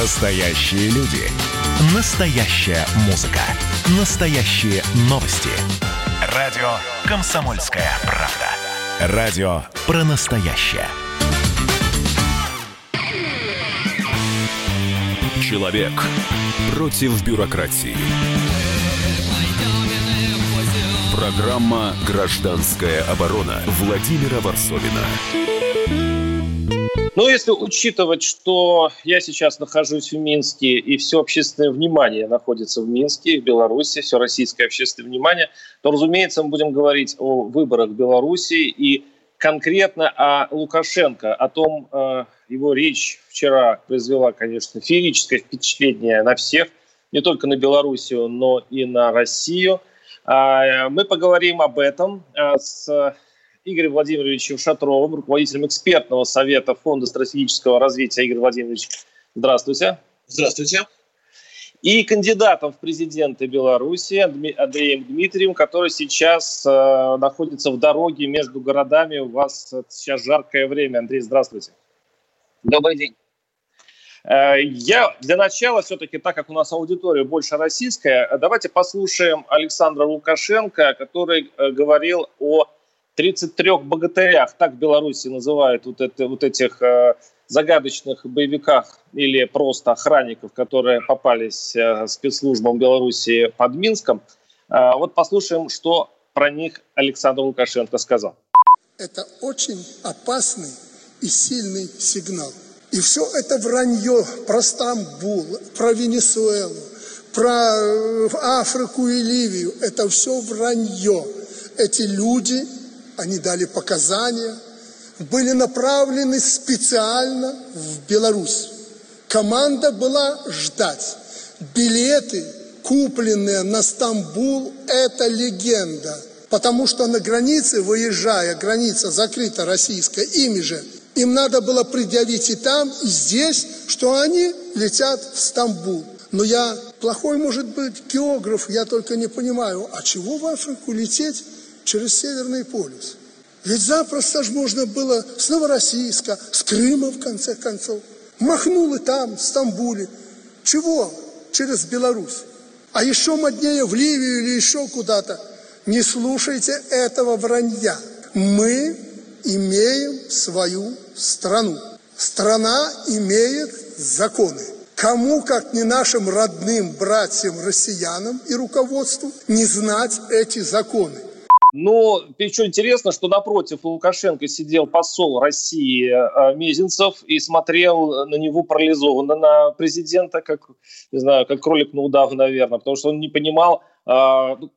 Настоящие люди. Настоящая музыка. Настоящие новости. Радио «Комсомольская правда». Радио про настоящее. Человек против бюрократии. Программа «Гражданская оборона» Владимира Варсовина. Ну, если учитывать, что я сейчас нахожусь в Минске, и все общественное внимание находится в Минске, в Беларуси, все российское общественное внимание, то, разумеется, мы будем говорить о выборах Беларуси и конкретно о Лукашенко, о том, э, его речь вчера произвела, конечно, феерическое впечатление на всех, не только на Белоруссию, но и на Россию. А, мы поговорим об этом э, с Игорем Владимировичем Шатровым, руководителем экспертного совета Фонда стратегического развития. Игорь Владимирович, здравствуйте. Здравствуйте. И кандидатом в президенты Беларуси Андреем Дмитриевым, который сейчас э, находится в дороге между городами. У вас сейчас жаркое время. Андрей, здравствуйте. Добрый день. Э, я для начала все-таки, так как у нас аудитория больше российская, давайте послушаем Александра Лукашенко, который э, говорил о 33 богатырях, так в Беларуси называют вот, это, вот этих э, загадочных боевиках или просто охранников, которые попались э, спецслужбам Беларуси под Минском. Э, вот послушаем, что про них Александр Лукашенко сказал. Это очень опасный и сильный сигнал. И все это вранье про Стамбул, про Венесуэлу, про э, Африку и Ливию. Это все вранье. Эти люди они дали показания, были направлены специально в Беларусь. Команда была ждать. Билеты, купленные на Стамбул, это легенда. Потому что на границе, выезжая, граница закрыта российская, ими же, им надо было предъявить и там, и здесь, что они летят в Стамбул. Но я плохой, может быть, географ, я только не понимаю, а чего в Африку лететь через Северный полюс. Ведь запросто же можно было с Новороссийска, с Крыма, в конце концов. Махнул и там, в Стамбуле. Чего? Через Беларусь. А еще моднее в Ливию или еще куда-то. Не слушайте этого вранья. Мы имеем свою страну. Страна имеет законы. Кому, как не нашим родным братьям-россиянам и руководству, не знать эти законы? Но еще интересно, что напротив Лукашенко сидел посол России э, Мезенцев и смотрел на него парализованно, на президента, как, не знаю, как кролик на удав, наверное, потому что он не понимал, а, ну,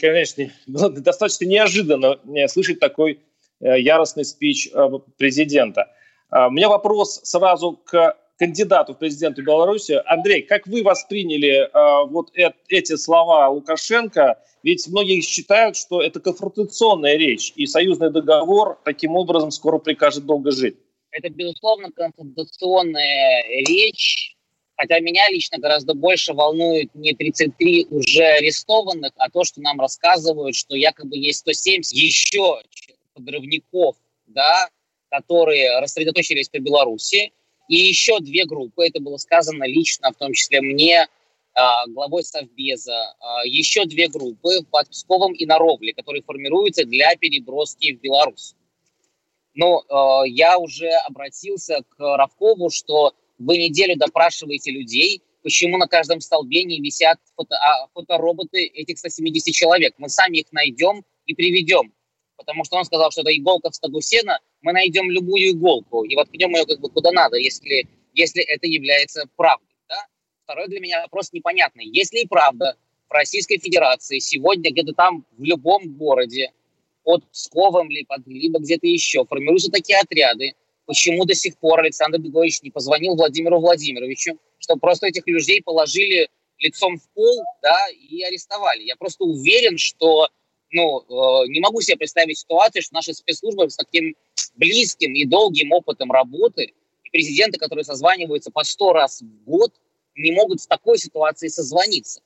конечно, достаточно неожиданно слышать такой э, яростный спич э, президента. А, у меня вопрос сразу к кандидату в президенты Беларуси. Андрей, как вы восприняли э, вот э, эти слова Лукашенко? Ведь многие считают, что это конфронтационная речь, и союзный договор таким образом скоро прикажет долго жить. Это, безусловно, конфронтационная речь, хотя меня лично гораздо больше волнует не 33 уже арестованных, а то, что нам рассказывают, что якобы есть 170 еще подрывников, да, которые рассредоточились по Беларуси, и еще две группы, это было сказано лично, в том числе мне, а, главой Совбеза, а, еще две группы под Псковом и на Ровле, которые формируются для переброски в Беларусь. Но а, я уже обратился к Равкову, что вы неделю допрашиваете людей, почему на каждом столбе не висят фото, а, фотороботы этих 170 человек. Мы сами их найдем и приведем. Потому что он сказал, что это иголка в стогу сена, мы найдем любую иголку и воткнем ее как бы куда надо, если, если это является правдой. Да? Второй для меня вопрос непонятный. Если и правда в Российской Федерации сегодня где-то там в любом городе, под Псковом либо где-то еще, формируются такие отряды, почему до сих пор Александр Бегович не позвонил Владимиру Владимировичу, чтобы просто этих людей положили лицом в пол да, и арестовали. Я просто уверен, что ну, э, не могу себе представить ситуацию, что наши спецслужбы с таким близким и долгим опытом работы, и президенты, которые созваниваются по сто раз в год, не могут в такой ситуации созвониться.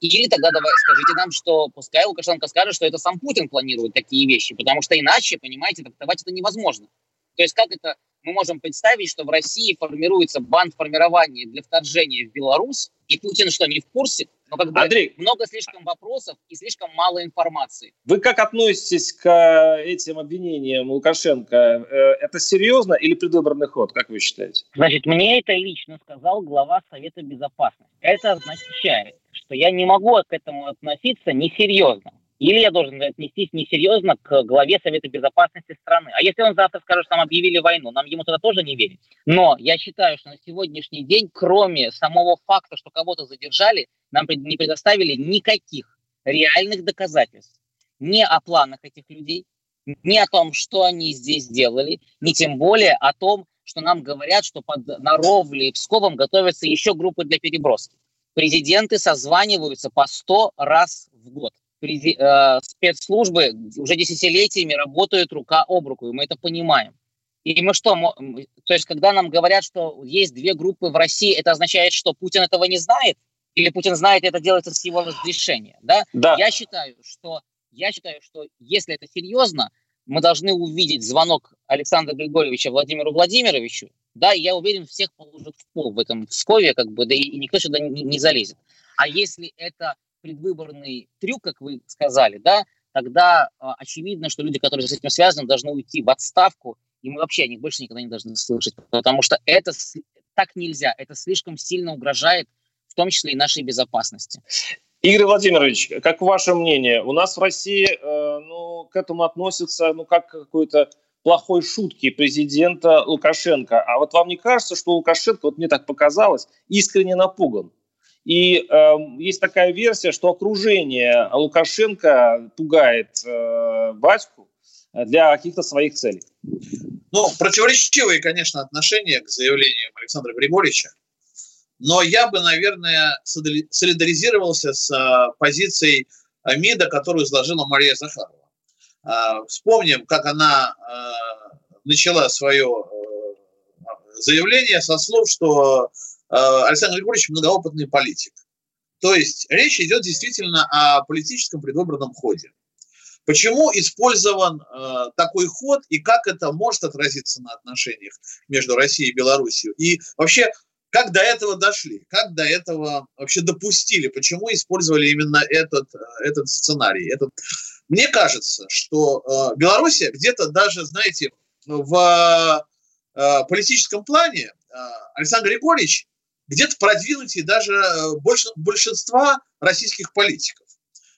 Или тогда давай скажите нам, что пускай Лукашенко скажет, что это сам Путин планирует такие вещи, потому что иначе, понимаете, трактовать это невозможно. То есть как это мы можем представить, что в России формируется банд формирования для вторжения в Беларусь, и Путин что, не в курсе? Но как бы Андрей, много слишком вопросов и слишком мало информации. Вы как относитесь к этим обвинениям Лукашенко? Э, это серьезно или предвыборный ход, как вы считаете? Значит, мне это лично сказал глава Совета Безопасности. Это означает, что я не могу к этому относиться несерьезно. Или я должен отнестись несерьезно к главе Совета Безопасности страны. А если он завтра скажет, что нам объявили войну, нам ему тогда тоже не верить. Но я считаю, что на сегодняшний день, кроме самого факта, что кого-то задержали, нам не предоставили никаких реальных доказательств ни о планах этих людей, ни о том, что они здесь делали, ни тем более о том, что нам говорят, что под Наровле и Псковом готовятся еще группы для переброски. Президенты созваниваются по 100 раз в год. Э, спецслужбы уже десятилетиями работают рука об руку, и мы это понимаем. И мы что, то есть когда нам говорят, что есть две группы в России, это означает, что Путин этого не знает? Или Путин знает, это делается с его разрешения? Да? Да. Я считаю, что я считаю, что если это серьезно, мы должны увидеть звонок Александра Григорьевича Владимиру Владимировичу, да, и я уверен, всех положит в пол в этом Пскове, как бы, да и, и никто сюда не, не залезет. А если это предвыборный трюк, как вы сказали, да, тогда э, очевидно, что люди, которые с этим связаны, должны уйти в отставку, и мы вообще о них больше никогда не должны слышать, потому что это так нельзя, это слишком сильно угрожает, в том числе и нашей безопасности. Игорь Владимирович, как ваше мнение, у нас в России э, ну, к этому относятся ну, как к какой-то плохой шутки президента Лукашенко. А вот вам не кажется, что Лукашенко, вот мне так показалось, искренне напуган? И э, есть такая версия, что окружение Лукашенко пугает э, батьку для каких-то своих целей. Ну, противоречивые, конечно, отношения к заявлениям Александра Григорьевича. Но я бы, наверное, солидаризировался с э, позицией МИДа, которую изложила Мария Захарова. Э, вспомним, как она э, начала свое э, заявление со слов, что Э, Александр Григорьевич многоопытный политик. То есть речь идет действительно о политическом предвыборном ходе. Почему использован э, такой ход и как это может отразиться на отношениях между Россией и Белоруссией? И вообще, как до этого дошли? Как до этого вообще допустили? Почему использовали именно этот, э, этот сценарий? Этот... Мне кажется, что э, Белоруссия где-то даже, знаете, в э, политическом плане э, Александр Григорьевич где-то продвинутее даже э, больше, большинства российских политиков.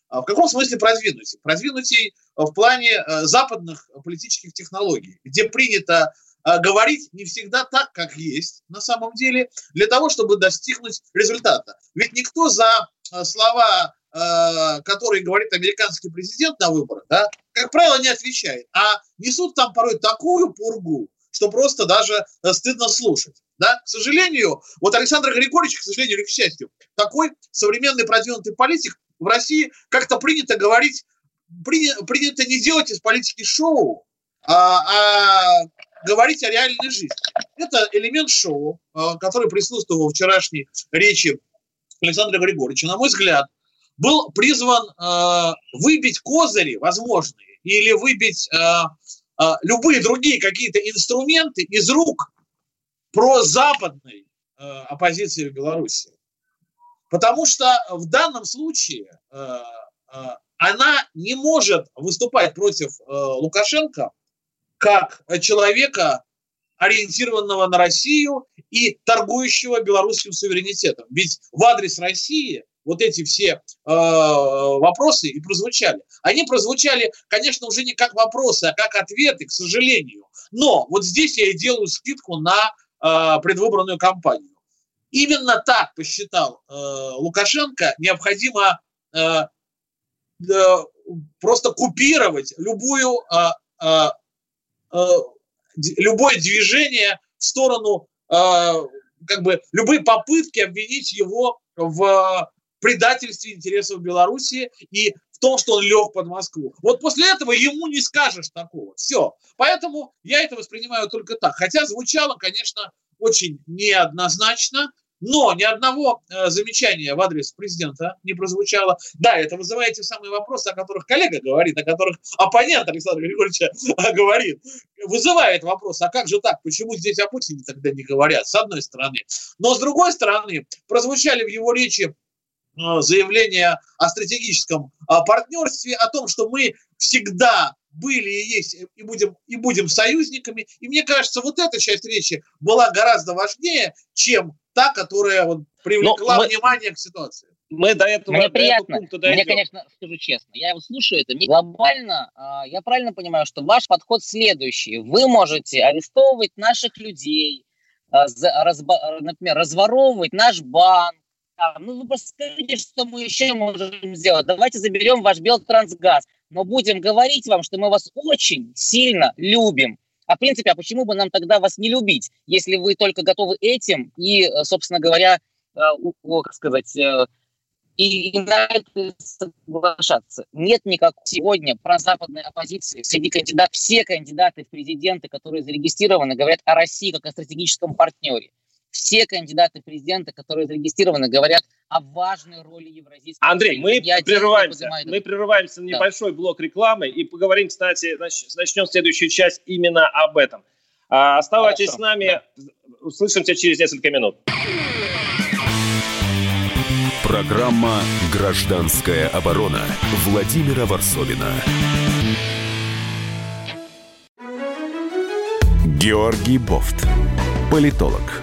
А в каком смысле продвинутее? Продвинутее э, в плане э, западных политических технологий, где принято говорить не всегда так, как есть на самом деле, для того, чтобы достигнуть результата. Ведь никто за слова, которые говорит американский президент на выборах, да, как правило, не отвечает, а несут там порой такую пургу, что просто даже стыдно слушать. Да? К сожалению, вот Александр Григорьевич, к сожалению или к счастью, такой современный продвинутый политик в России как-то принято говорить, принято, принято не делать из политики шоу, а, а говорить о реальной жизни. Это элемент шоу, а, который присутствовал в вчерашней речи Александра Григорьевича, на мой взгляд, был призван э, выбить козыри возможные или выбить э, э, любые другие какие-то инструменты из рук про западной э, оппозиции в Беларуси. Потому что в данном случае э, э, она не может выступать против э, Лукашенко как человека, ориентированного на Россию и торгующего белорусским суверенитетом. Ведь в адрес России вот эти все э, вопросы и прозвучали. Они прозвучали, конечно, уже не как вопросы, а как ответы, к сожалению. Но вот здесь я и делаю скидку на предвыборную кампанию. Именно так посчитал э, Лукашенко, необходимо э, просто купировать любую, любое движение в сторону, как бы любые попытки обвинить его в предательстве интересов Беларуси и том, что он лег под Москву. Вот после этого ему не скажешь такого. Все. Поэтому я это воспринимаю только так. Хотя звучало, конечно, очень неоднозначно, Но ни одного э, замечания в адрес президента не прозвучало. Да, это вызывает те самые вопросы, о которых коллега говорит, о которых оппонент Александра Григорьевича э, говорит. Вызывает вопрос, а как же так, почему здесь о Путине тогда не говорят, с одной стороны. Но с другой стороны, прозвучали в его речи э, заявления о стратегическом э, партнерстве, о том, что мы всегда были и есть, и будем, и будем союзниками. И мне кажется, вот эта часть речи была гораздо важнее, чем та, которая вот привлекла мы, внимание к ситуации. Мы до этого, мне до приятно. Этого пункта Мне, конечно, скажу честно, я слушаю, это глобально, а, я правильно понимаю, что ваш подход следующий. Вы можете арестовывать наших людей, а, например, разворовывать наш банк, ну, вы скажите, что мы еще можем сделать. Давайте заберем ваш Белтрансгаз но будем говорить вам, что мы вас очень сильно любим. А в принципе, а почему бы нам тогда вас не любить, если вы только готовы этим и, э, собственно говоря, э, как сказать, э, и, и на это соглашаться. Нет никакой сегодня прозападной оппозиции. Среди кандидатов, все кандидаты в президенты, которые зарегистрированы, говорят о России как о стратегическом партнере все кандидаты в президенты, которые зарегистрированы, говорят о важной роли евразийской Андрей, мы прерываемся, мы прерываемся на небольшой да. блок рекламы и поговорим, кстати, начнем следующую часть именно об этом. А, оставайтесь Хорошо. с нами, да. услышимся через несколько минут. Программа «Гражданская оборона» Владимира Варсовина. Георгий Бофт. Политолог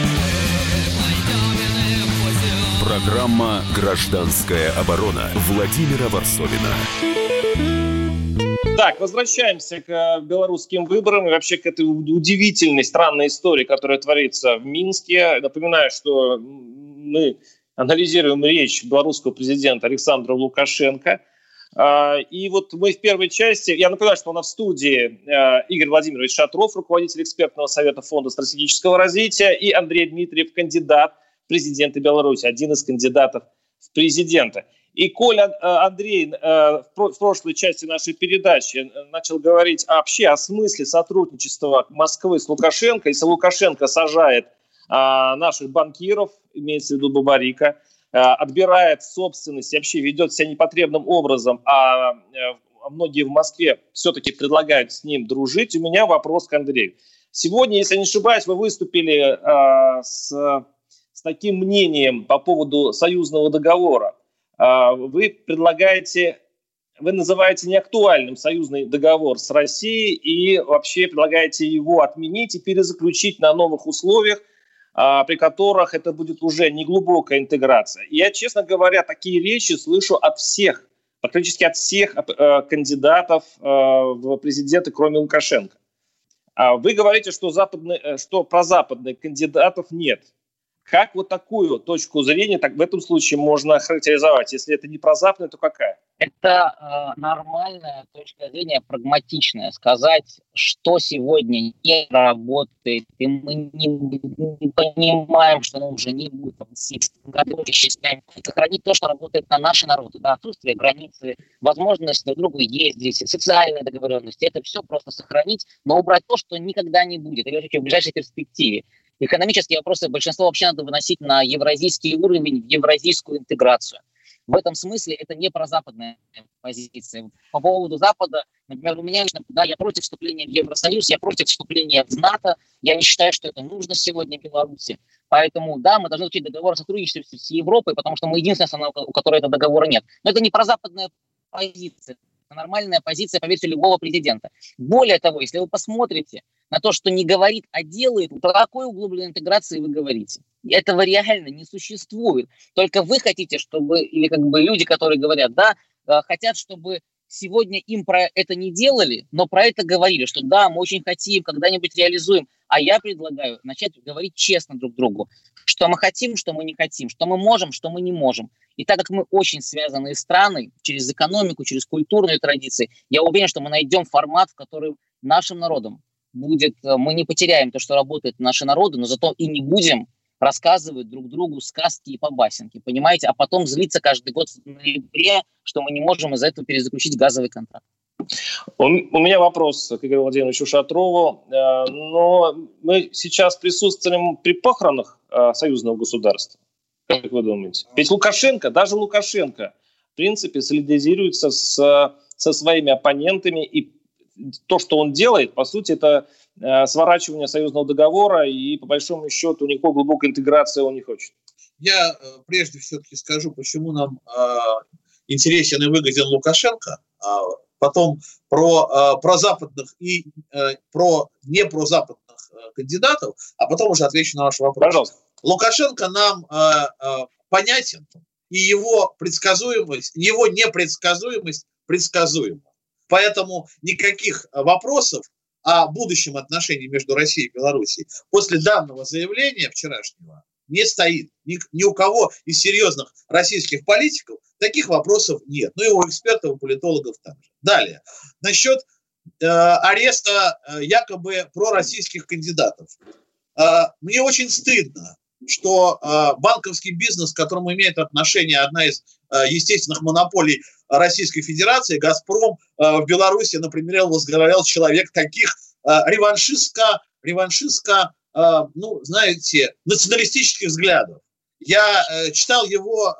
Программа «Гражданская оборона» Владимира Варсовина. Так, возвращаемся к э, белорусским выборам и вообще к этой удивительной, странной истории, которая творится в Минске. Напоминаю, что мы анализируем речь белорусского президента Александра Лукашенко. А, и вот мы в первой части, я напоминаю, что у нас в студии э, Игорь Владимирович Шатров, руководитель экспертного совета Фонда стратегического развития, и Андрей Дмитриев, кандидат президента Беларуси, один из кандидатов в президенты. И Коля э, Андрей э, в прошлой части нашей передачи э, начал говорить вообще о смысле сотрудничества Москвы с Лукашенко. Если Лукашенко сажает наших банкиров, имеется в виду Бабарика, отбирает собственность и вообще ведет себя непотребным образом, а многие в Москве все-таки предлагают с ним дружить, у меня вопрос к Андрею. Сегодня, если не ошибаюсь, вы выступили с с таким мнением по поводу союзного договора. А, вы предлагаете, вы называете неактуальным союзный договор с Россией и вообще предлагаете его отменить и перезаключить на новых условиях, а, при которых это будет уже не глубокая интеграция. Я, честно говоря, такие речи слышу от всех, практически от всех э, кандидатов э, в президенты, кроме Лукашенко. А вы говорите, что, западные, э, что про западных кандидатов нет. Как вот такую точку зрения так в этом случае можно характеризовать? Если это не про западную, то какая? Это э, нормальная точка зрения, прагматичная. Сказать, что сегодня не работает, и мы не, не понимаем, что оно уже не будет в 70 году. Сохранить то, что работает на наши народы. Да, отсутствие границы, возможность друг другу ездить, социальные договоренности. Это все просто сохранить, но убрать то, что никогда не будет, или в ближайшей перспективе. Экономические вопросы большинство вообще надо выносить на евразийский уровень, в евразийскую интеграцию. В этом смысле это не про западная позиция. По поводу Запада, например, у меня да, я против вступления в Евросоюз, я против вступления в НАТО, я не считаю, что это нужно сегодня Беларуси. Поэтому, да, мы должны учить договор о сотрудничестве с Европой, потому что мы единственная страна, у которой этого договора нет. Но это не про западная позиция, это нормальная позиция, поверьте, любого президента. Более того, если вы посмотрите на то, что не говорит, а делает, про какой углубленной интеграции вы говорите? Этого реально не существует. Только вы хотите, чтобы, или как бы люди, которые говорят, да, э, хотят, чтобы сегодня им про это не делали, но про это говорили, что да, мы очень хотим, когда-нибудь реализуем. А я предлагаю начать говорить честно друг другу, что мы хотим, что мы не хотим, что мы можем, что мы не можем. И так как мы очень связаны страны через экономику, через культурные традиции, я уверен, что мы найдем формат, в который нашим народам будет, э, мы не потеряем то, что работает наши народы, но зато и не будем рассказывать друг другу сказки и побасенки, понимаете, а потом злиться каждый год в ноябре, что мы не можем из-за этого перезаключить газовый контракт. У, меня вопрос к Игорю Владимировичу Шатрову. Э, но мы сейчас присутствуем при похоронах э, союзного государства. Как вы думаете? Ведь Лукашенко, даже Лукашенко, в принципе, солидаризируется с, со своими оппонентами. И то, что он делает, по сути, это сворачивания союзного договора, и по большому счету никакой глубокой интеграции он не хочет. Я э, прежде все-таки скажу, почему нам э, интересен и выгоден Лукашенко, а потом про, про западных и про не про западных кандидатов, а потом уже отвечу на ваш вопрос. Пожалуйста. Лукашенко нам понятен, и его предсказуемость, его непредсказуемость предсказуема. Поэтому никаких вопросов о будущем отношении между Россией и Белоруссией после данного заявления вчерашнего не стоит. Ни, ни у кого из серьезных российских политиков таких вопросов нет. Ну и у экспертов, и политологов также. Далее. Насчет э, ареста э, якобы пророссийских кандидатов. Э, мне очень стыдно, что э, банковский бизнес, к которому имеет отношение одна из э, естественных монополий Российской Федерации, «Газпром», э, в Беларуси, например, возглавлял человек таких э, реваншистско, реваншистско э, ну, знаете, националистических взглядов. Я читал его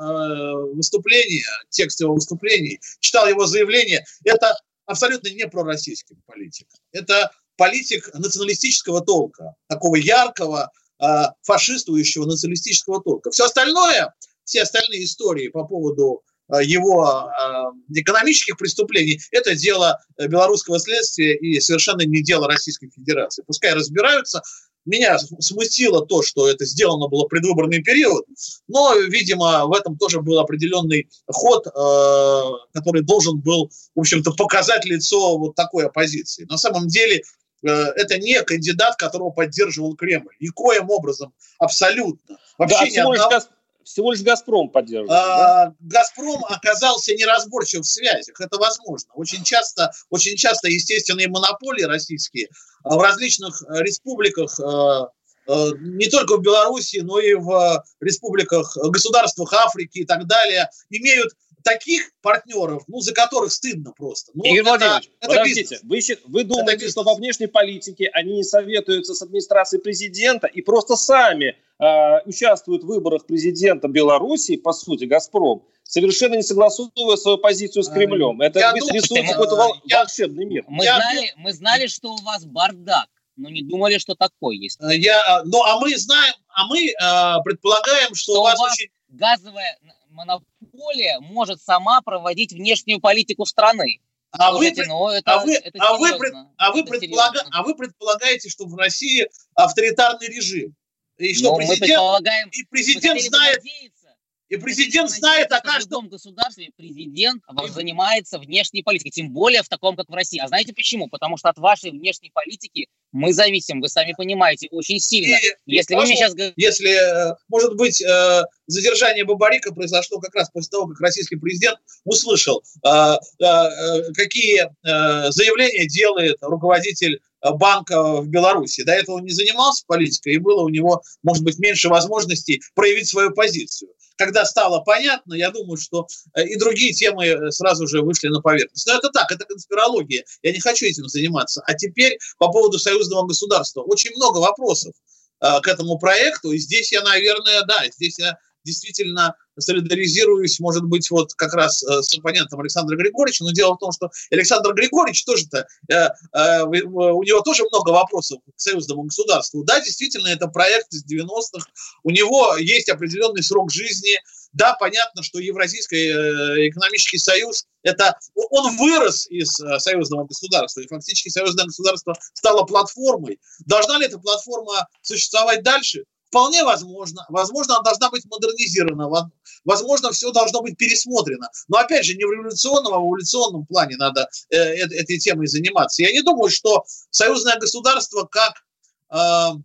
выступление, текст его выступлений, читал его заявление. Это абсолютно не пророссийский политик. Это политик националистического толка, такого яркого, фашистующего националистического толка. Все остальное, все остальные истории по поводу его э, экономических преступлений, это дело э, белорусского следствия и совершенно не дело Российской Федерации. Пускай разбираются. Меня смутило то, что это сделано было в предвыборный период, но, видимо, в этом тоже был определенный ход, который должен был, в общем-то, показать лицо вот такой оппозиции. На самом деле это не кандидат, которого поддерживал Кремль. Никоим образом, абсолютно. Вообще да, ни одного всего лишь «Газпром» поддерживает. А, да? «Газпром» оказался неразборчив в связях, это возможно. Очень часто, очень часто естественные монополии российские а, в различных э, республиках э, э, не только в Беларуси, но и в республиках, государствах Африки и так далее, имеют таких партнеров, ну, за которых стыдно просто. Ну, Игорь Владимирович, это подождите, вы, вы думаете, что во внешней политике они не советуются с администрацией президента и просто сами э, участвуют в выборах президента Беларуси, по сути, «Газпром», совершенно не согласовывая свою позицию с а, Кремлем. Это я рисует какой-то вол- я, волшебный мир. Мы, я, знали, мы знали, что у вас бардак, но не думали, что такой есть. Я, ну, а мы знаем, а мы э, предполагаем, что, что у вас, у вас очень... газовая монополия может сама проводить внешнюю политику страны. А вы, ну, это, а, вы, это а, вы, а, вы предполага, а вы предполагаете, что в России авторитарный режим? И что ну, президент, и президент знает, надеяться, и президент знает, а каждом... В государстве президент занимается внешней политикой, тем более в таком, как в России. А знаете почему? Потому что от вашей внешней политики мы зависим, вы сами понимаете, очень сильно. И, если и вы мне сейчас... Если, э, может быть, э, задержание Бабарика произошло как раз после того, как российский президент услышал, э, какие заявления делает руководитель банка в Беларуси. До этого он не занимался политикой, и было у него, может быть, меньше возможностей проявить свою позицию когда стало понятно, я думаю, что э, и другие темы э, сразу же вышли на поверхность. Но это так, это конспирология. Я не хочу этим заниматься. А теперь по поводу союзного государства. Очень много вопросов э, к этому проекту. И здесь я, наверное, да, здесь я действительно солидаризируюсь, может быть, вот как раз с оппонентом Александра Григорьевича, но дело в том, что Александр Григорьевич тоже-то, э, э, у него тоже много вопросов к союзному государству. Да, действительно, это проект из 90-х, у него есть определенный срок жизни, да, понятно, что Евразийский э, экономический союз, это он вырос из э, союзного государства, и фактически союзное государство стало платформой. Должна ли эта платформа существовать дальше? Вполне возможно. Возможно, она должна быть модернизирована. Возможно, все должно быть пересмотрено. Но, опять же, не в революционном, а в эволюционном плане надо э, этой темой заниматься. Я не думаю, что союзное государство как э,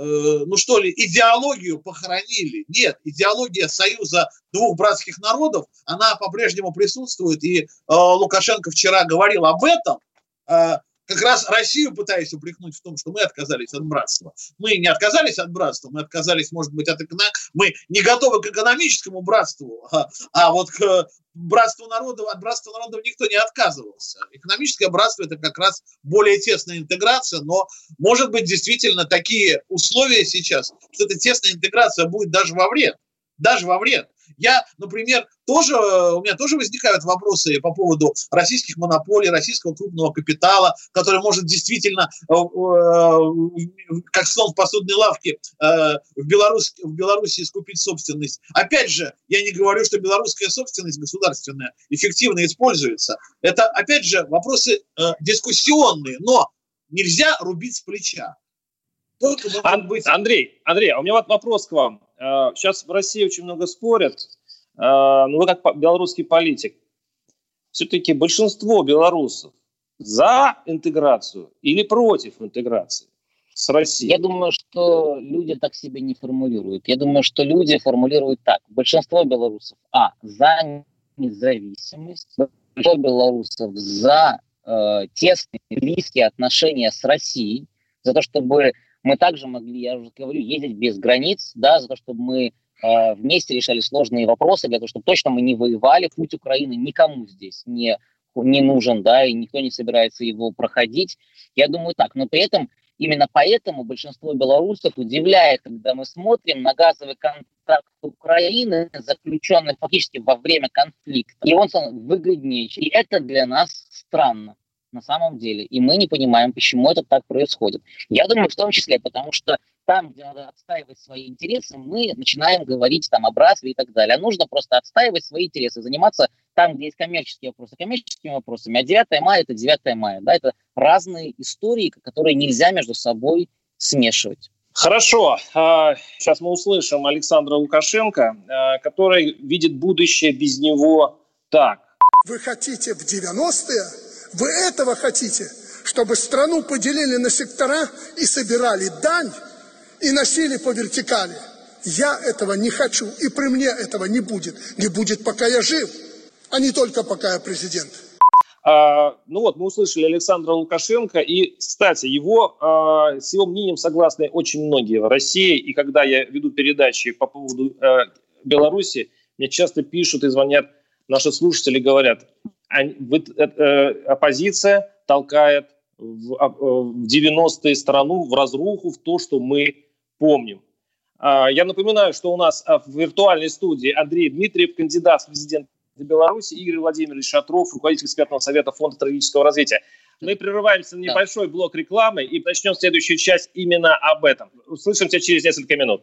Э, ну что ли, идеологию похоронили. Нет, идеология союза двух братских народов, она по-прежнему присутствует. И э, Лукашенко вчера говорил об этом. Э, как раз Россию пытаясь упрекнуть в том, что мы отказались от братства. Мы не отказались от братства, мы отказались, может быть, от эконом... мы не готовы к экономическому братству, а, а вот к братству народов, от братства народов никто не отказывался. Экономическое братство – это как раз более тесная интеграция, но, может быть, действительно такие условия сейчас, что эта тесная интеграция будет даже во вред. Даже во вред. Я, например, тоже, у меня тоже возникают вопросы по поводу российских монополий, российского крупного капитала, который может действительно, э, э, как слон в посудной лавке, э, в, Беларусь, в Беларуси скупить собственность. Опять же, я не говорю, что белорусская собственность государственная эффективно используется. Это, опять же, вопросы дискуссионные, но нельзя рубить с плеча. Ан- быть... Андрей, Андрей, а у меня вот вопрос к вам. Сейчас в России очень много спорят. Ну, вы как белорусский политик. Все-таки большинство белорусов за интеграцию или против интеграции с Россией? Я думаю, что люди так себя не формулируют. Я думаю, что люди формулируют так. Большинство белорусов, а, за независимость, большинство белорусов за э, тесные, близкие отношения с Россией, за то, чтобы мы также могли, я уже говорю, ездить без границ, да, за то, чтобы мы э, вместе решали сложные вопросы, для того, чтобы точно мы не воевали. Путь Украины никому здесь не, не нужен, да, и никто не собирается его проходить. Я думаю так. Но при этом, именно поэтому большинство белорусов удивляет, когда мы смотрим на газовый контракт Украины, заключенный фактически во время конфликта. И он выгоднее. И это для нас странно на самом деле. И мы не понимаем, почему это так происходит. Я думаю, в том числе, потому что там, где надо отстаивать свои интересы, мы начинаем говорить там о братстве и так далее. А нужно просто отстаивать свои интересы, заниматься там, где есть коммерческие вопросы, коммерческими вопросами. А 9 мая – это 9 мая. Да? Это разные истории, которые нельзя между собой смешивать. Хорошо. Сейчас а, мы услышим Александра Лукашенко, а, который видит будущее без него так. Вы хотите в 90-е вы этого хотите? Чтобы страну поделили на сектора и собирали дань и носили по вертикали. Я этого не хочу, и при мне этого не будет. Не будет, пока я жив, а не только пока я президент. А, ну вот, мы услышали Александра Лукашенко, и, кстати, его, а, с его мнением согласны очень многие в России, и когда я веду передачи по поводу а, Беларуси, мне часто пишут и звонят наши слушатели, говорят, оппозиция толкает в 90-е э, страну в разруху, в то, что мы помним. А, я напоминаю, что у нас а, в виртуальной студии Андрей Дмитриев, кандидат в президенты Беларуси, Игорь Владимирович Шатров, руководитель экспертного совета Фонда стратегического развития. Мы прерываемся на небольшой блок рекламы и начнем следующую часть именно об этом. Услышимся через несколько минут.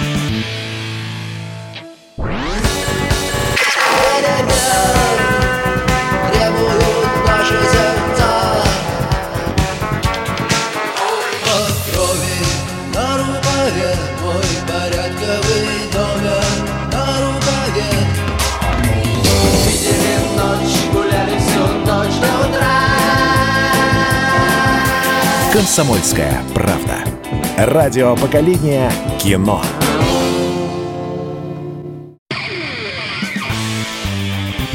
«Комсомольская правда». Радио поколения кино.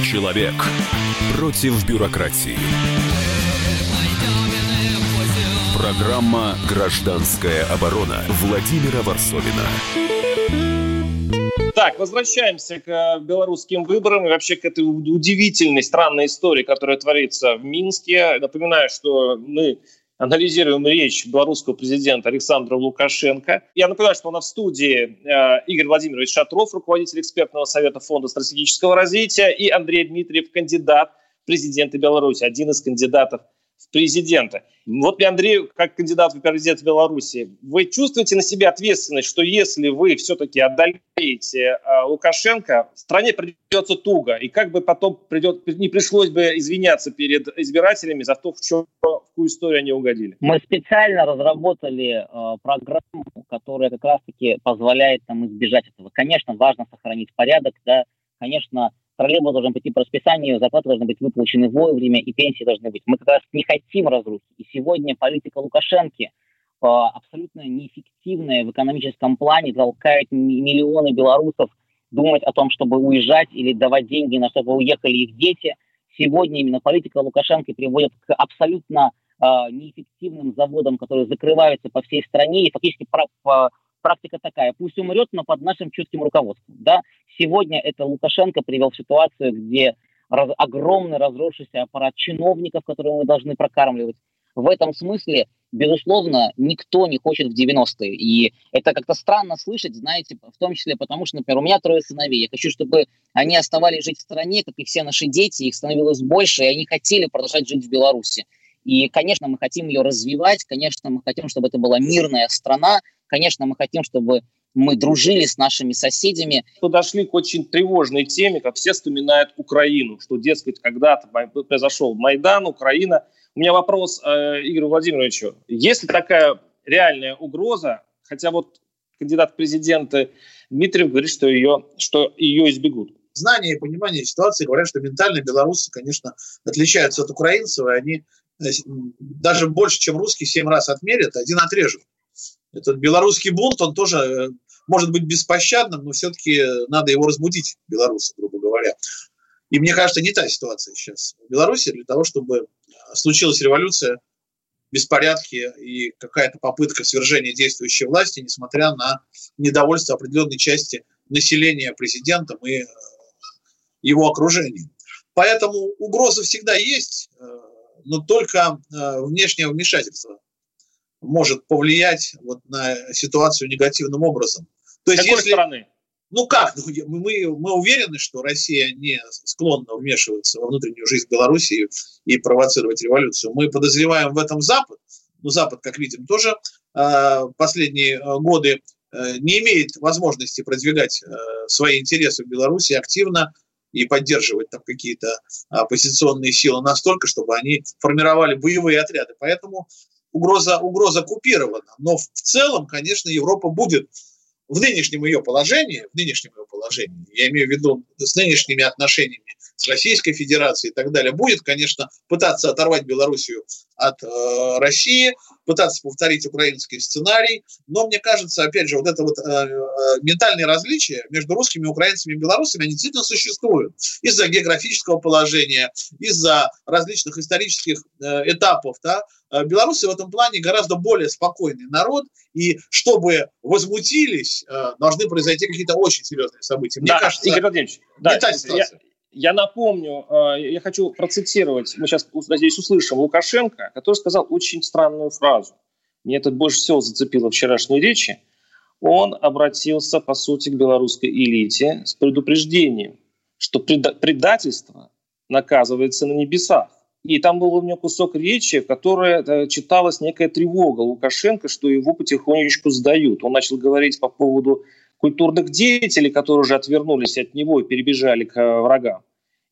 Человек против бюрократии. Программа «Гражданская оборона» Владимира Варсовина. Так, возвращаемся к белорусским выборам и вообще к этой удивительной, странной истории, которая творится в Минске. Напоминаю, что мы анализируем речь белорусского президента Александра Лукашенко. Я напоминаю, что у нас в студии э, Игорь Владимирович Шатров, руководитель экспертного совета Фонда стратегического развития, и Андрей Дмитриев, кандидат в президенты Беларуси, один из кандидатов в президенты. Вот, Андрей, как кандидат в президент Беларуси, вы чувствуете на себе ответственность, что если вы все-таки одолеете э, Лукашенко, стране придется туго, и как бы потом придет, не пришлось бы извиняться перед избирателями за то, в, чем, в какую историю они угодили? Мы специально разработали э, программу, которая как раз-таки позволяет нам избежать этого. Конечно, важно сохранить порядок, да, конечно, троллейбус должен пойти по расписанию, зарплаты должны быть выплачены вовремя и пенсии должны быть. Мы как раз не хотим разрухи. И сегодня политика Лукашенко абсолютно неэффективная в экономическом плане, толкает миллионы белорусов думать о том, чтобы уезжать или давать деньги на чтобы уехали их дети. Сегодня именно политика Лукашенко приводит к абсолютно э, неэффективным заводам, которые закрываются по всей стране и фактически про, практика такая, пусть умрет, но под нашим чутким руководством. Да? Сегодня это Лукашенко привел в ситуацию, где раз, огромный разросшийся аппарат чиновников, которые мы должны прокармливать. В этом смысле, безусловно, никто не хочет в 90-е. И это как-то странно слышать, знаете, в том числе потому, что, например, у меня трое сыновей. Я хочу, чтобы они оставались жить в стране, как и все наши дети, их становилось больше, и они хотели продолжать жить в Беларуси. И, конечно, мы хотим ее развивать, конечно, мы хотим, чтобы это была мирная страна, конечно, мы хотим, чтобы мы дружили с нашими соседями. Подошли к очень тревожной теме, как все вспоминают Украину, что, дескать, когда-то произошел Майдан, Украина. У меня вопрос э, Игорю Владимировичу. Есть ли такая реальная угроза, хотя вот кандидат в президенты Дмитриев говорит, что ее, что ее избегут? Знание и понимание ситуации говорят, что ментально белорусы, конечно, отличаются от украинцев, и они Э, даже больше, чем русский, семь раз отмерят, один отрежут. Этот белорусский бунт, он тоже э, может быть беспощадным, но все-таки надо его разбудить, белорусы, грубо говоря. И мне кажется, не та ситуация сейчас в Беларуси для того, чтобы э, случилась революция, беспорядки и какая-то попытка свержения действующей власти, несмотря на недовольство определенной части населения президентом и его окружением. Поэтому угроза всегда есть но только э, внешнее вмешательство может повлиять вот на ситуацию негативным образом. То есть, Какой если, стороны? Ну как? Ну, мы, мы уверены, что Россия не склонна вмешиваться во внутреннюю жизнь Беларуси и провоцировать революцию. Мы подозреваем в этом Запад. Но Запад, как видим, тоже э, последние э, годы э, не имеет возможности продвигать э, свои интересы в Беларуси активно и поддерживать там какие-то оппозиционные силы настолько, чтобы они формировали боевые отряды. Поэтому угроза, угроза купирована. Но в целом, конечно, Европа будет в нынешнем ее положении, в нынешнем ее положении, я имею в виду с нынешними отношениями с Российской Федерацией и так далее, будет, конечно, пытаться оторвать Белоруссию от э, России, пытаться повторить украинский сценарий, но мне кажется, опять же, вот это вот э, э, ментальные различия между русскими, украинцами и белорусами, они действительно существуют из-за географического положения, из-за различных исторических э, этапов, да, э, Белорусы в этом плане гораздо более спокойный народ, и чтобы возмутились, э, должны произойти какие-то очень серьезные события. Мне да, кажется, Игорь Владимирович, не да, ситуация. Я, я напомню, э, я хочу процитировать, мы сейчас, надеюсь, услышим Лукашенко, который сказал очень странную фразу. Мне это больше всего зацепило вчерашней речи. Он обратился, по сути, к белорусской элите с предупреждением, что предательство наказывается на небесах. И там был у меня кусок речи, в которой э, читалась некая тревога Лукашенко, что его потихонечку сдают. Он начал говорить по поводу культурных деятелей, которые уже отвернулись от него и перебежали к э, врагам.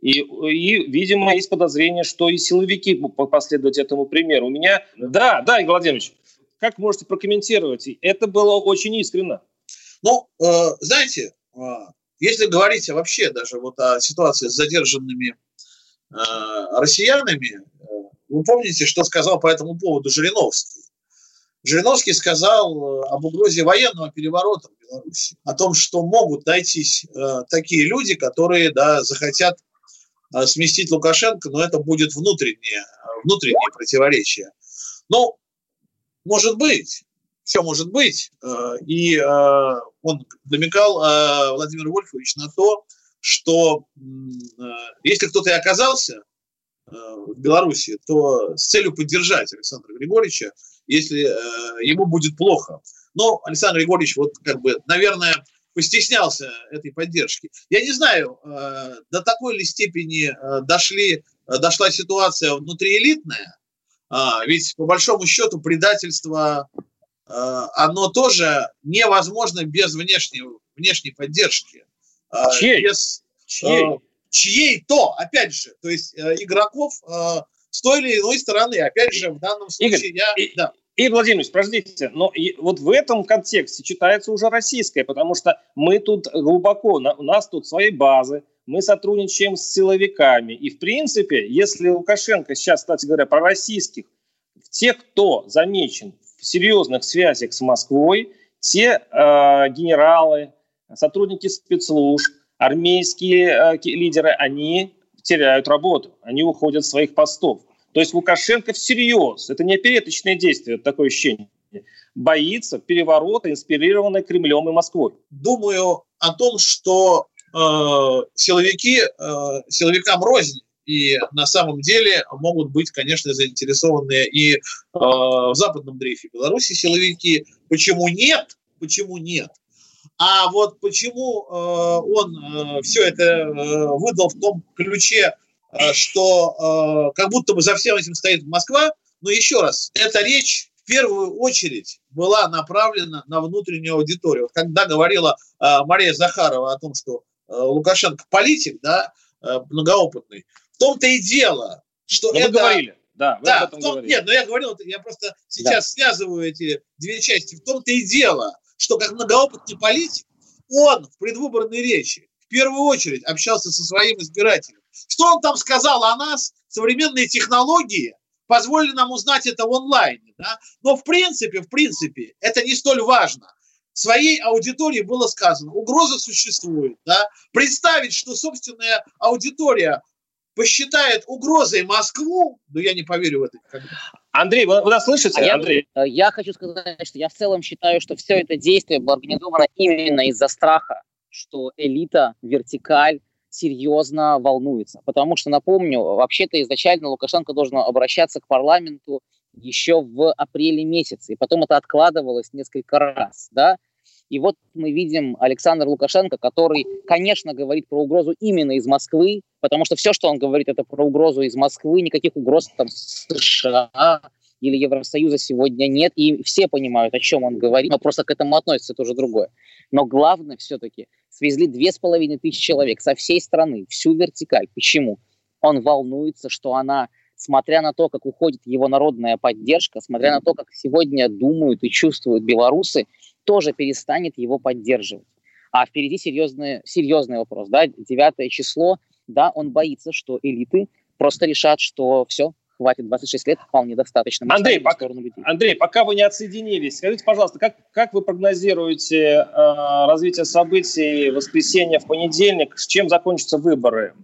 И, и, видимо, есть подозрение, что и силовики последовать этому примеру. У меня... Да, да, Игорь Владимирович, как можете прокомментировать? Это было очень искренно. Ну, э, знаете, э, если говорить вообще даже вот о ситуации с задержанными э, россиянами, э, вы помните, что сказал по этому поводу Жириновский? Жириновский сказал э, об угрозе военного переворота в Беларуси, о том, что могут найтись э, такие люди, которые да, захотят э, сместить Лукашенко, но это будет внутреннее, э, внутреннее противоречие. Ну, может быть, все может быть. Э, и э, он намекал, э, Владимир Вольфович, на то, что э, если кто-то и оказался э, в Беларуси, то с целью поддержать Александра Григорьевича если э, ему будет плохо. Но Александр Егорович, вот как бы, наверное, постеснялся этой поддержки. Я не знаю, э, до такой ли степени э, дошли, э, дошла ситуация внутриэлитная, А, ведь по большому счету предательство, а, оно тоже невозможно без внешней, внешней поддержки. А, чьей? Без, чьей? А, чьей-то, опять же, то есть а, игроков а, с той или иной стороны. Опять же, в данном случае Игорь, я... И, да. Игорь Владимирович, подождите, но вот в этом контексте читается уже российское, потому что мы тут глубоко, у нас тут свои базы, мы сотрудничаем с силовиками. И, в принципе, если Лукашенко сейчас, кстати говоря, про российских, тех, кто замечен в серьезных связях с Москвой, те э, генералы, сотрудники спецслужб, армейские э, лидеры, они теряют работу, они уходят с своих постов. То есть Лукашенко всерьез, это не опереточное действие, такое ощущение, боится переворота, инспирированного Кремлем и Москвой. Думаю о том, что Э, силовики, э, силовикам рознь. И на самом деле могут быть, конечно, заинтересованные и э, в западном дрейфе Беларуси силовики. Почему нет? Почему нет? А вот почему э, он э, все это э, выдал в том ключе, что как будто бы за всем этим стоит Москва, но еще раз, эта речь в первую очередь была направлена на внутреннюю аудиторию. Когда говорила Мария Захарова о том, что Лукашенко политик, да, многоопытный. В том-то и дело, что но это... говорили. Да, да в том, говорили. нет, но я говорил, я просто сейчас да. связываю эти две части. В том-то и дело, что как многоопытный политик, он в предвыборной речи в первую очередь общался со своим избирателем. Что он там сказал о нас? Современные технологии позволили нам узнать это в онлайне. Да? Но в принципе, в принципе, это не столь важно своей аудитории было сказано, угроза существует. Да? Представить, что собственная аудитория посчитает угрозой Москву, ну я не поверю в это. Андрей, вы, вы нас слышите? А Андрей? Я, я хочу сказать, что я в целом считаю, что все это действие было организовано именно из-за страха, что элита, вертикаль серьезно волнуется. Потому что, напомню, вообще-то изначально Лукашенко должен обращаться к парламенту еще в апреле месяце, и потом это откладывалось несколько раз, да, и вот мы видим Александра Лукашенко, который, конечно, говорит про угрозу именно из Москвы, потому что все, что он говорит, это про угрозу из Москвы, никаких угроз там США или Евросоюза сегодня нет, и все понимают, о чем он говорит, но просто к этому относится, это уже другое. Но главное все-таки, свезли две с половиной тысячи человек со всей страны, всю вертикаль. Почему? Он волнуется, что она смотря на то, как уходит его народная поддержка, смотря на то, как сегодня думают и чувствуют белорусы, тоже перестанет его поддерживать. А впереди серьезный, серьезный вопрос. Да? 9 число, да, он боится, что элиты просто решат, что все, хватит 26 лет, вполне достаточно. Мы Андрей, пока, Андрей, пока вы не отсоединились, скажите, пожалуйста, как, как вы прогнозируете э, развитие событий в воскресенье, в понедельник? С чем закончатся выборы?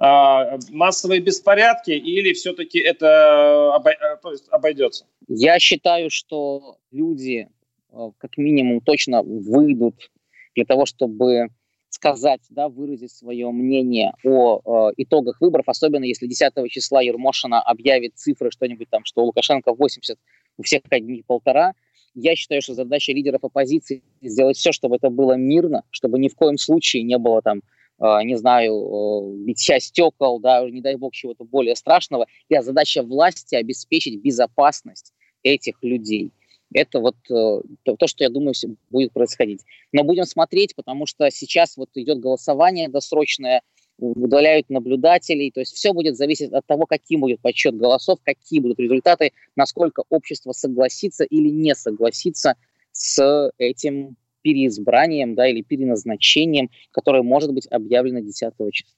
Э, массовые беспорядки или все-таки это э, есть обойдется? Я считаю, что люди Э, как минимум точно выйдут для того, чтобы сказать, да, выразить свое мнение о э, итогах выборов, особенно если 10 числа Ермошина объявит цифры, что-нибудь там, что у Лукашенко 80, у всех одних полтора. Я считаю, что задача лидеров оппозиции сделать все, чтобы это было мирно, чтобы ни в коем случае не было там, э, не знаю, э, битья стекол, да, не дай бог чего-то более страшного. И задача власти обеспечить безопасность этих людей. Это вот э, то, что, я думаю, будет происходить. Но будем смотреть, потому что сейчас вот идет голосование досрочное, удаляют наблюдателей, то есть все будет зависеть от того, каким будет подсчет голосов, какие будут результаты, насколько общество согласится или не согласится с этим переизбранием да, или переназначением, которое может быть объявлено 10 числа.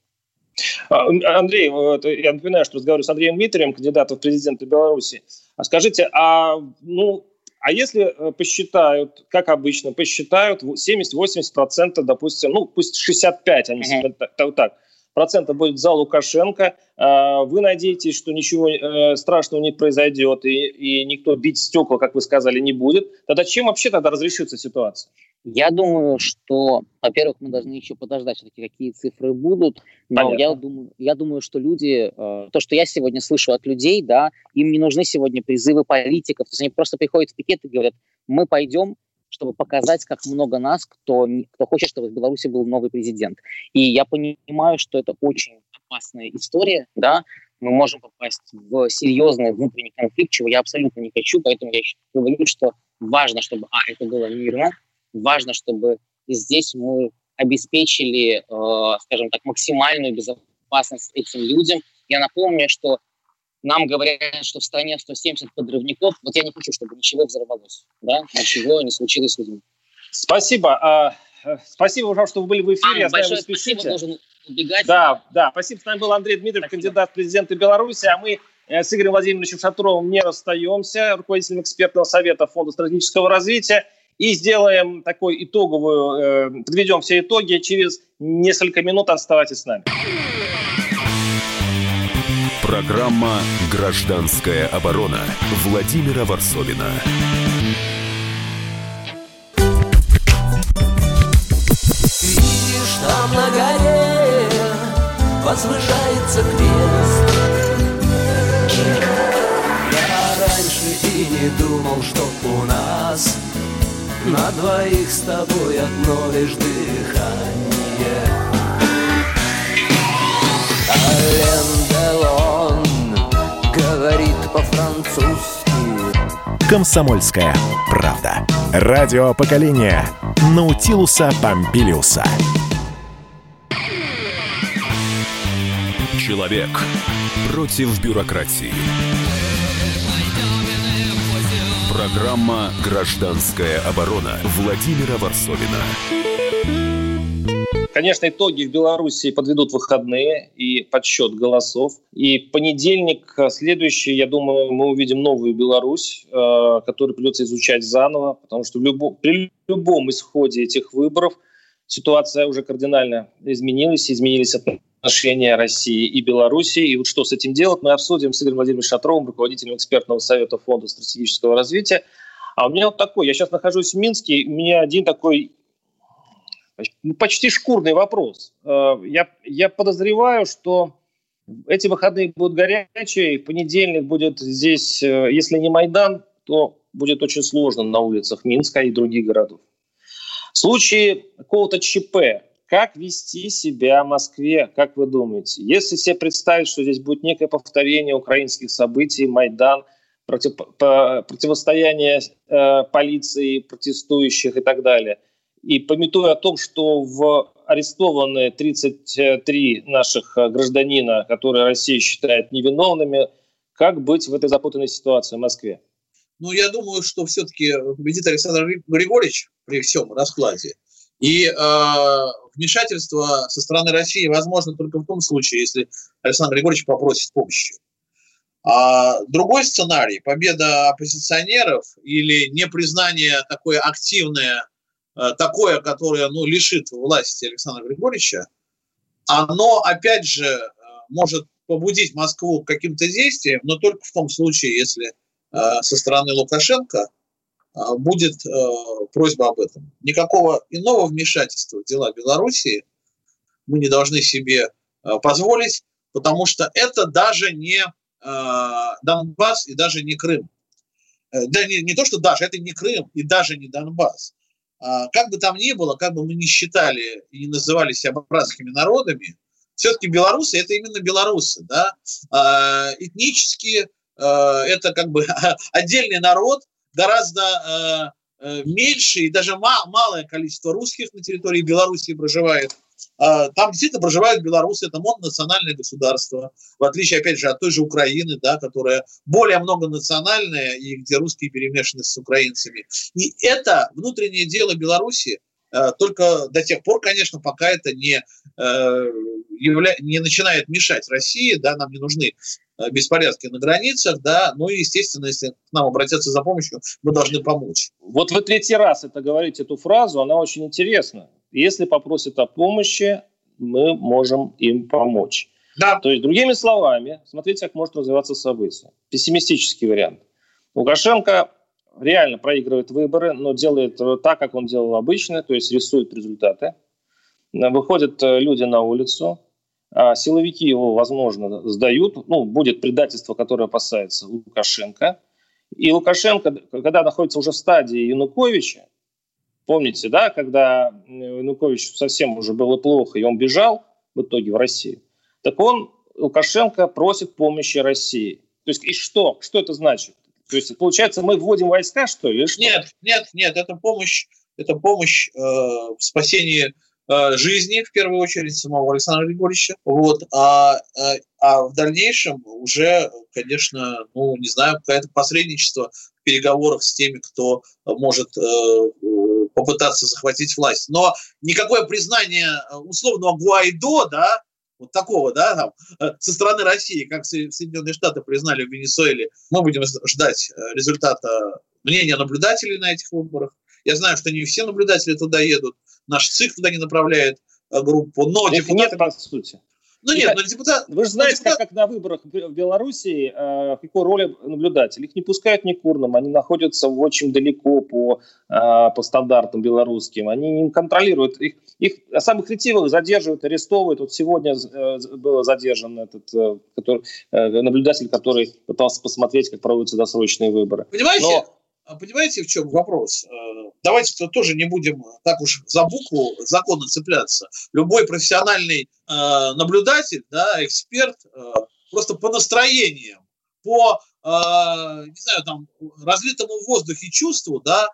А, Андрей, я напоминаю, что разговариваю с Андреем Дмитрием, кандидатом в президенты Беларуси. А скажите, а ну, а если э, посчитают, как обычно, посчитают 70-80%, допустим, ну пусть 65, они uh-huh. так, процентов будет за Лукашенко, а, вы надеетесь, что ничего э, страшного не произойдет и, и никто бить стекла, как вы сказали, не будет, тогда чем вообще тогда разрешится ситуация? Я думаю, что, во-первых, мы должны еще подождать все-таки, какие цифры будут. Но я думаю, я думаю, что люди, э, то, что я сегодня слышу от людей, да, им не нужны сегодня призывы политиков. То есть они просто приходят в пикет и говорят, мы пойдем, чтобы показать, как много нас, кто, кто хочет, чтобы в Беларуси был новый президент. И я понимаю, что это очень опасная история, да, мы можем попасть в серьезный внутренний конфликт, чего я абсолютно не хочу, поэтому я говорю, что важно, чтобы, а, это было мирно, важно, чтобы здесь мы обеспечили, э, скажем так, максимальную безопасность этим людям. Я напомню, что нам говорят, что в стране 170 подрывников. Вот я не хочу, чтобы ничего взорвалось, да, ничего не случилось с людьми. Спасибо. А, э, спасибо, уже, что вы были в эфире. А, большое спасибо, должен убегать. Да, да, спасибо. С нами был Андрей Дмитриев, спасибо. кандидат в президенты Беларуси, а мы э, с Игорем Владимировичем Шатровым не расстаемся, руководителем экспертного совета Фонда стратегического развития, и сделаем такой итоговую, э, подведем все итоги через несколько минут. Оставайтесь с нами. Программа «Гражданская оборона» Владимира Варсовина. Видишь, там на горе возвышается крест. Я раньше и не думал, что у нас на двоих с тобой одно лишь дыхание. По-французски. Комсомольская правда. Радио поколения Наутилуса Помпилиуса. Человек против бюрократии. Программа «Гражданская оборона» Владимира Варсовина. Конечно, итоги в Беларуси подведут выходные и подсчет голосов. И понедельник следующий, я думаю, мы увидим новую Беларусь, э, которую придется изучать заново, потому что при любом исходе этих выборов ситуация уже кардинально изменилась, изменились отношения России и Беларуси. И вот что с этим делать, мы обсудим с Игорем Владимировичем Шатровым, руководителем экспертного совета Фонда стратегического развития. А у меня вот такой, я сейчас нахожусь в Минске, у меня один такой ну, почти шкурный вопрос. Э, я, я подозреваю, что эти выходные будут горячие, понедельник будет здесь, э, если не Майдан, то будет очень сложно на улицах Минска и других городов. В случае какого-то ЧП, как вести себя в Москве, как вы думаете? Если себе представить, что здесь будет некое повторение украинских событий, Майдан, против, противостояние э, полиции, протестующих и так далее – и пометуя о том, что в арестованные 33 наших э, гражданина, которые Россия считает невиновными, как быть в этой запутанной ситуации в Москве? Ну, я думаю, что все-таки победит Александр Григорьевич при всем раскладе. И э, вмешательство со стороны России возможно только в том случае, если Александр Григорьевич попросит помощи. А другой сценарий, победа оппозиционеров или непризнание такое активное Э, такое, которое ну, лишит власти Александра Григорьевича, оно, опять же, э, может побудить Москву к каким-то действиям, но только в том случае, если э, со стороны Лукашенко будет просьба об этом. Никакого иного вмешательства в дела Белоруссии мы не должны себе позволить, потому что это даже не Донбасс и даже не Крым. Да не, не то, что даже, это не Крым и даже не Донбасс. А, как бы там ни было, как бы мы ни считали и не называли себя братскими народами, все-таки белорусы это именно белорусы, да, а, этнически а, это как бы отдельный народ, гораздо меньше и даже малое количество русских на территории Беларуси проживает. А, там действительно проживают белорусы, это мононациональное государство, в отличие, опять же, от той же Украины, да, которая более многонациональная и где русские перемешаны с украинцами. И это внутреннее дело Беларуси, а, только до тех пор, конечно, пока это не, э, не начинает мешать России, да, нам не нужны э, беспорядки на границах, да, ну и, естественно, если к нам обратятся за помощью, мы должны помочь. Вот вы третий раз это говорите, эту фразу, она очень интересна. Если попросят о помощи, мы можем им помочь. Да. То есть, другими словами, смотрите, как может развиваться событие. Пессимистический вариант. Лукашенко реально проигрывает выборы, но делает так, как он делал обычно, то есть рисует результаты. Выходят э, люди на улицу, а силовики его, возможно, сдают. Ну, будет предательство, которое опасается Лукашенко. И Лукашенко, когда находится уже в стадии Януковича, Помните, да, когда Янукович совсем уже было плохо, и он бежал в итоге в Россию, так он Лукашенко просит помощи России. То есть и что? Что это значит? То есть, получается, мы вводим войска, что ли? Что? Нет, нет, нет, это помощь, это помощь э, в спасении э, жизни, в первую очередь, самого Александра Григорьевича. Вот, а, а, а в дальнейшем уже, конечно, ну, не знаю, какое-то посредничество в переговорах с теми, кто может э, попытаться захватить власть. Но никакое признание условного Гуайдо, да, вот такого, да, там, э, со стороны России, как Соединенные Штаты признали в Венесуэле, мы будем ждать э, результата мнения наблюдателей на этих выборах. Я знаю, что не все наблюдатели туда едут, наш ЦИК туда не направляет э, группу, но депутаты... нет, по сути. Ну нет, но депутат... Вы же знаете, депутат... как, как на выборах в Белоруссии, э, какой роли наблюдатель. Их не пускают ни курным, они находятся очень далеко по, э, по стандартам белорусским. Они не контролируют. Их, их самых ретивых задерживают, арестовывают. Вот сегодня э, был задержан этот э, который, э, наблюдатель, который пытался посмотреть, как проводятся досрочные выборы. Понимаете? Но понимаете, в чем вопрос? Э, давайте тоже не будем так уж за букву закона цепляться. Любой профессиональный э, наблюдатель, да, эксперт, э, просто по настроениям, по, не знаю, там, разлитому в воздухе чувству, да,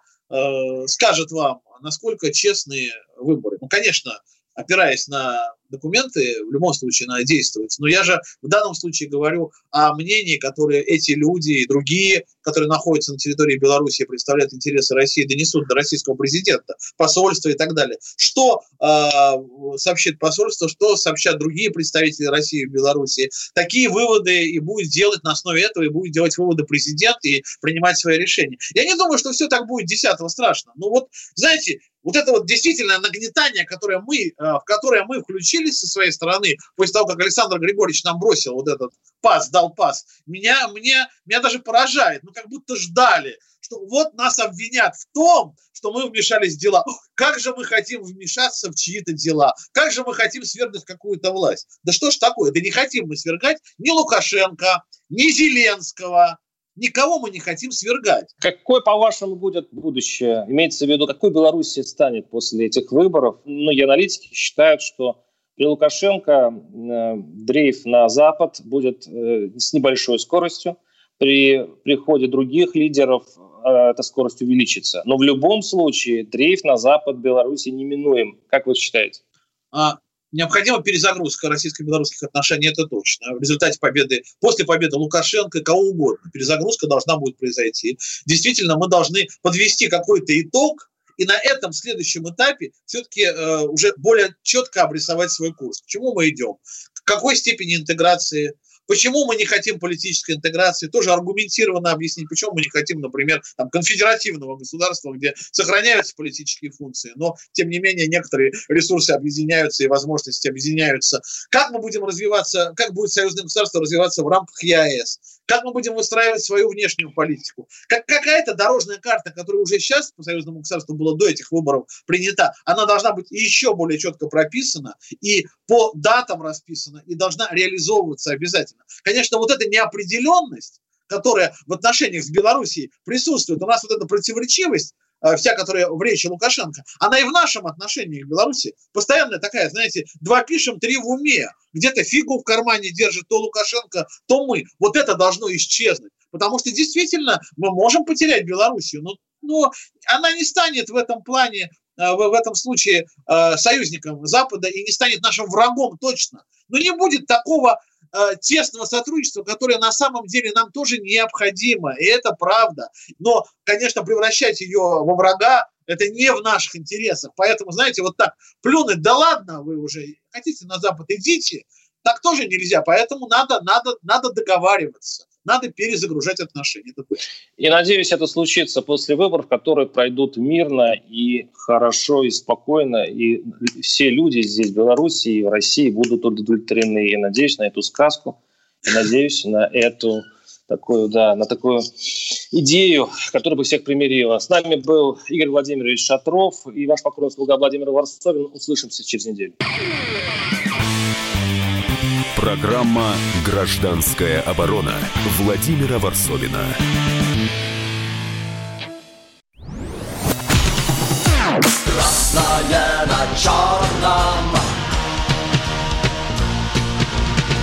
скажет вам, насколько честные выборы. Ну, конечно, опираясь на документы, в любом случае надо действовать. Но я же в данном случае говорю о мнении, которое эти люди и другие, которые находятся на территории Беларуси представляют интересы России, донесут до российского президента, посольства и так далее. Что э, сообщит посольство, что сообщат другие представители России в Беларуси. Такие выводы и будет делать на основе этого, и будет делать выводы президент и принимать свои решения. Я не думаю, что все так будет 10 страшно. Но вот, знаете, вот это вот действительно нагнетание, которое мы, в которое мы включили, включились со своей стороны, после того, как Александр Григорьевич нам бросил вот этот пас, дал пас, меня, меня, меня даже поражает. Ну, как будто ждали, что вот нас обвинят в том, что мы вмешались в дела. Как же мы хотим вмешаться в чьи-то дела? Как же мы хотим свергнуть какую-то власть? Да что ж такое? Да не хотим мы свергать ни Лукашенко, ни Зеленского, Никого мы не хотим свергать. Какое, по-вашему, будет будущее? Имеется в виду, какой Белоруссия станет после этих выборов? Многие аналитики считают, что при Лукашенко э, дрейф на Запад будет э, с небольшой скоростью. При приходе других лидеров э, эта скорость увеличится. Но в любом случае дрейф на Запад Беларуси неминуем. Как вы считаете? А, необходима перезагрузка российско-белорусских отношений, это точно. В результате победы, после победы Лукашенко, кого угодно, перезагрузка должна будет произойти. Действительно, мы должны подвести какой-то итог и на этом следующем этапе все-таки э, уже более четко обрисовать свой курс. К чему мы идем? К какой степени интеграции Почему мы не хотим политической интеграции? Тоже аргументированно объяснить, почему мы не хотим, например, там, конфедеративного государства, где сохраняются политические функции, но, тем не менее, некоторые ресурсы объединяются и возможности объединяются. Как мы будем развиваться, как будет союзное государство развиваться в рамках ЕАЭС? Как мы будем выстраивать свою внешнюю политику? Как какая-то дорожная карта, которая уже сейчас по союзному государству была до этих выборов принята, она должна быть еще более четко прописана и по датам расписана, и должна реализовываться обязательно. Конечно, вот эта неопределенность, которая в отношениях с Белоруссией присутствует, у нас вот эта противоречивость, вся, которая в речи Лукашенко, она и в нашем отношении к Беларуси постоянная такая, знаете, два пишем, три в уме. Где-то фигу в кармане держит то Лукашенко, то мы. Вот это должно исчезнуть. Потому что действительно мы можем потерять Белоруссию, но, но она не станет в этом плане э, в, этом случае э, союзником Запада и не станет нашим врагом точно. Но не будет такого Э, тесного сотрудничества, которое на самом деле нам тоже необходимо, и это правда. Но, конечно, превращать ее во врага, это не в наших интересах. Поэтому, знаете, вот так плюнуть, да ладно, вы уже хотите на Запад, идите, так тоже нельзя. Поэтому надо, надо, надо договариваться надо перезагружать отношения. И надеюсь, это случится после выборов, которые пройдут мирно и хорошо и спокойно, и все люди здесь, в Беларуси и в России, будут удовлетворены. И надеюсь на эту сказку, и надеюсь на эту такую, да, на такую идею, которая бы всех примирила. С нами был Игорь Владимирович Шатров и ваш покорный слуга Владимир Варсовин. Услышимся через неделю. Программа «Гражданская оборона» Владимира Варсовина. Красное на черном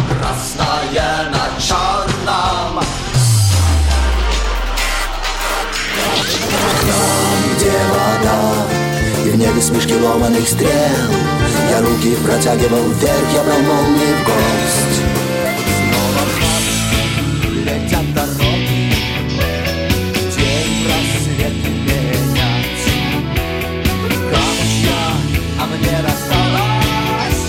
Красное на черном Там, где вода небе смешки ломаных стрел. Я руки протягивал вверх, я брал молнии в гость Снова летят дороги День рассвет менять Камушья, а мне рассталась.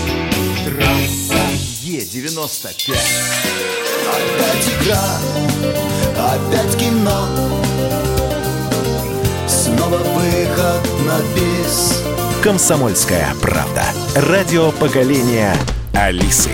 Трасса Е-95 Опять игра, опять кино Снова выход на бис «Комсомольская правда». Радио поколения Алисы.